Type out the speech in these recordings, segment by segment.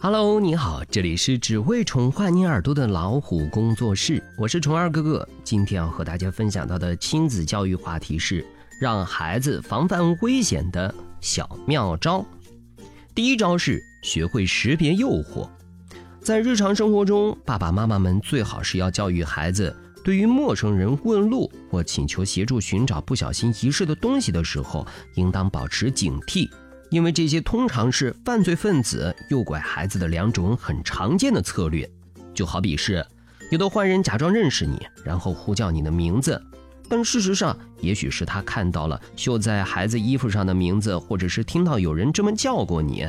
Hello，你好，这里是只会宠坏你耳朵的老虎工作室，我是虫儿哥哥。今天要和大家分享到的亲子教育话题是让孩子防范危险的小妙招。第一招是学会识别诱惑，在日常生活中，爸爸妈妈们最好是要教育孩子，对于陌生人问路或请求协助寻找不小心遗失的东西的时候，应当保持警惕。因为这些通常是犯罪分子诱拐孩子的两种很常见的策略，就好比是有的坏人假装认识你，然后呼叫你的名字，但事实上也许是他看到了绣在孩子衣服上的名字，或者是听到有人这么叫过你。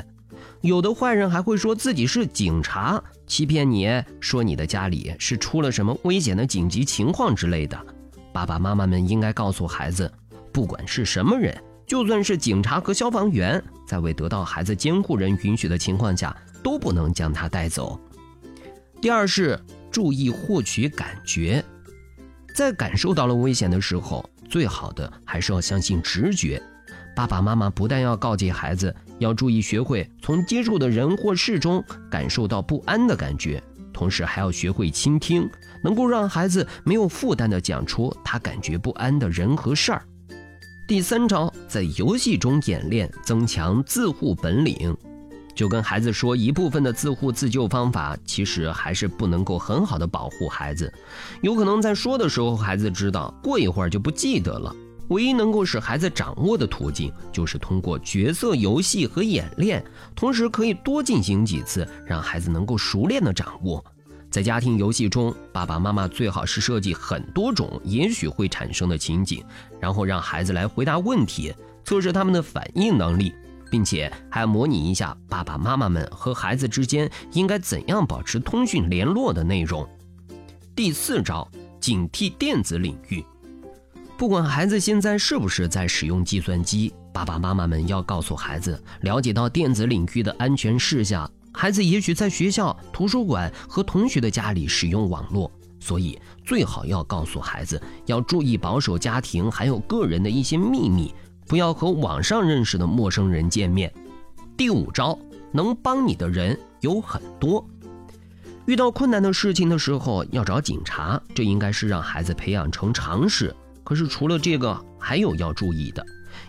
有的坏人还会说自己是警察，欺骗你说你的家里是出了什么危险的紧急情况之类的。爸爸妈妈们应该告诉孩子，不管是什么人。就算是警察和消防员，在未得到孩子监护人允许的情况下，都不能将他带走。第二是注意获取感觉，在感受到了危险的时候，最好的还是要相信直觉。爸爸妈妈不但要告诫孩子要注意学会从接触的人或事中感受到不安的感觉，同时还要学会倾听，能够让孩子没有负担地讲出他感觉不安的人和事儿。第三招，在游戏中演练，增强自护本领。就跟孩子说，一部分的自护自救方法，其实还是不能够很好的保护孩子。有可能在说的时候，孩子知道，过一会儿就不记得了。唯一能够使孩子掌握的途径，就是通过角色游戏和演练，同时可以多进行几次，让孩子能够熟练的掌握。在家庭游戏中，爸爸妈妈最好是设计很多种也许会产生的情景，然后让孩子来回答问题，测试他们的反应能力，并且还要模拟一下爸爸妈妈们和孩子之间应该怎样保持通讯联络的内容。第四招，警惕电子领域。不管孩子现在是不是在使用计算机，爸爸妈妈们要告诉孩子，了解到电子领域的安全事项。孩子也许在学校、图书馆和同学的家里使用网络，所以最好要告诉孩子要注意保守家庭还有个人的一些秘密，不要和网上认识的陌生人见面。第五招，能帮你的人有很多。遇到困难的事情的时候要找警察，这应该是让孩子培养成常识。可是除了这个，还有要注意的，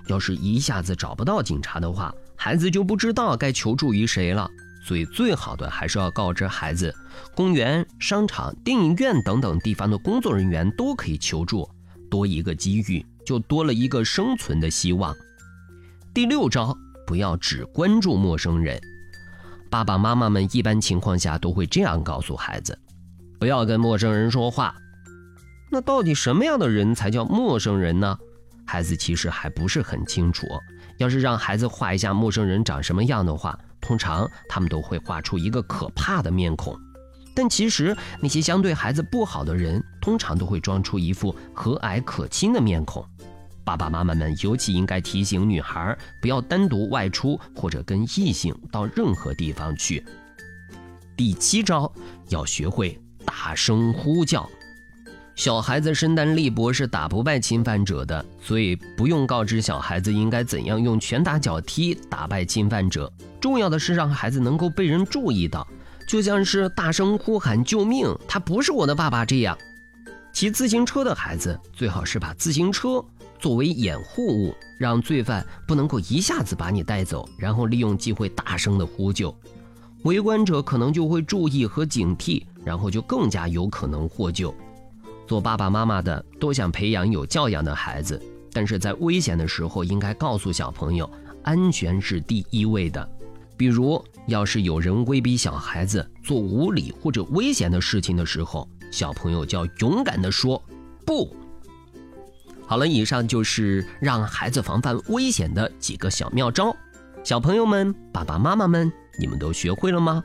要是一下子找不到警察的话，孩子就不知道该求助于谁了。所以，最好的还是要告知孩子，公园、商场、电影院等等地方的工作人员都可以求助，多一个机遇，就多了一个生存的希望。第六招，不要只关注陌生人。爸爸妈妈们一般情况下都会这样告诉孩子：不要跟陌生人说话。那到底什么样的人才叫陌生人呢？孩子其实还不是很清楚。要是让孩子画一下陌生人长什么样的话，通常他们都会画出一个可怕的面孔，但其实那些相对孩子不好的人，通常都会装出一副和蔼可亲的面孔。爸爸妈妈们尤其应该提醒女孩不要单独外出或者跟异性到任何地方去。第七招，要学会大声呼叫。小孩子身单力薄，是打不败侵犯者的，所以不用告知小孩子应该怎样用拳打脚踢打败侵犯者。重要的是让孩子能够被人注意到，就像是大声呼喊救命，他不是我的爸爸这样。骑自行车的孩子最好是把自行车作为掩护物，让罪犯不能够一下子把你带走，然后利用机会大声的呼救，围观者可能就会注意和警惕，然后就更加有可能获救。做爸爸妈妈的都想培养有教养的孩子，但是在危险的时候，应该告诉小朋友，安全是第一位的。比如，要是有人威逼小孩子做无理或者危险的事情的时候，小朋友就要勇敢地说不。好了，以上就是让孩子防范危险的几个小妙招。小朋友们，爸爸妈妈们，你们都学会了吗？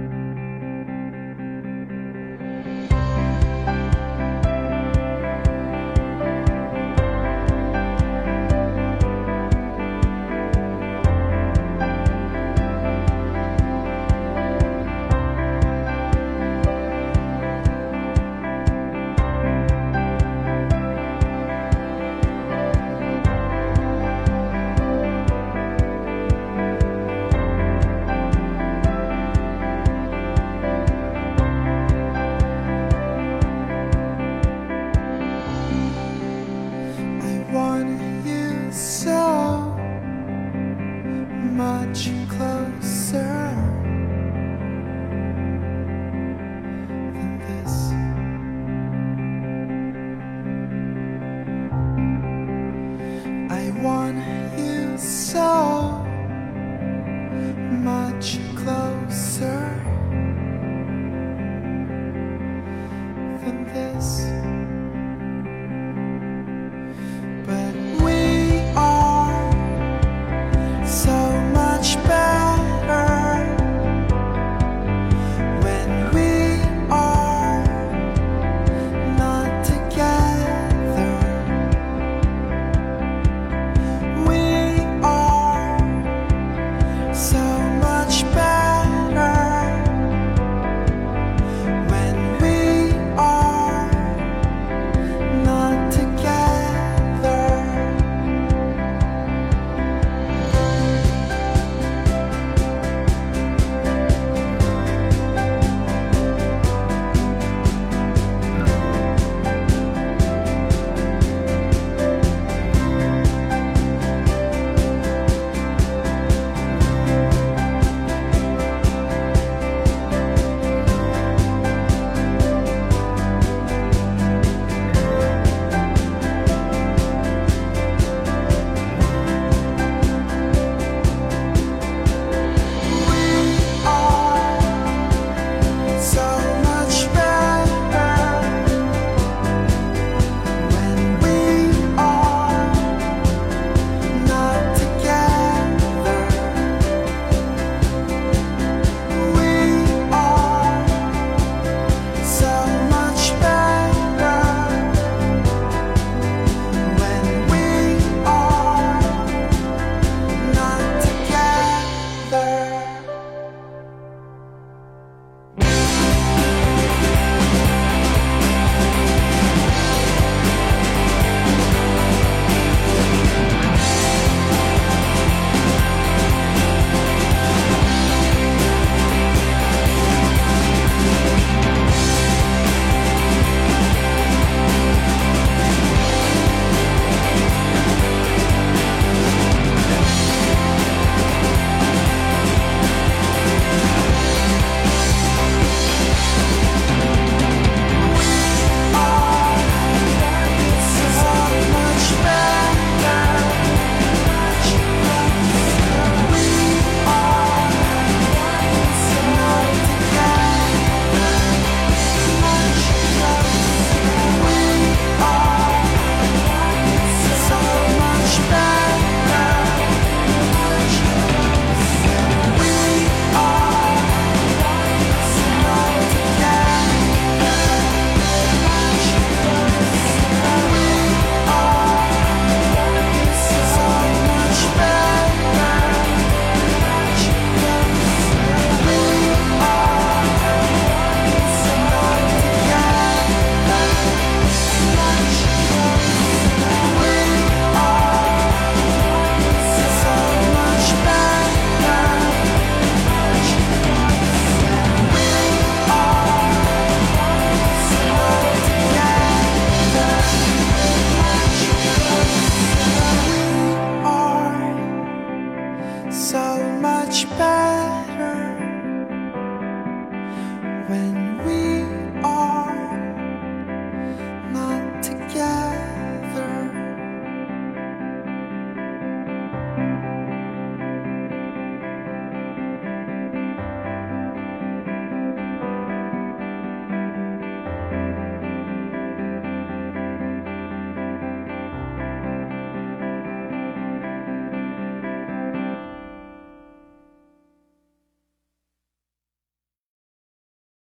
much closer than this. I want you so much closer.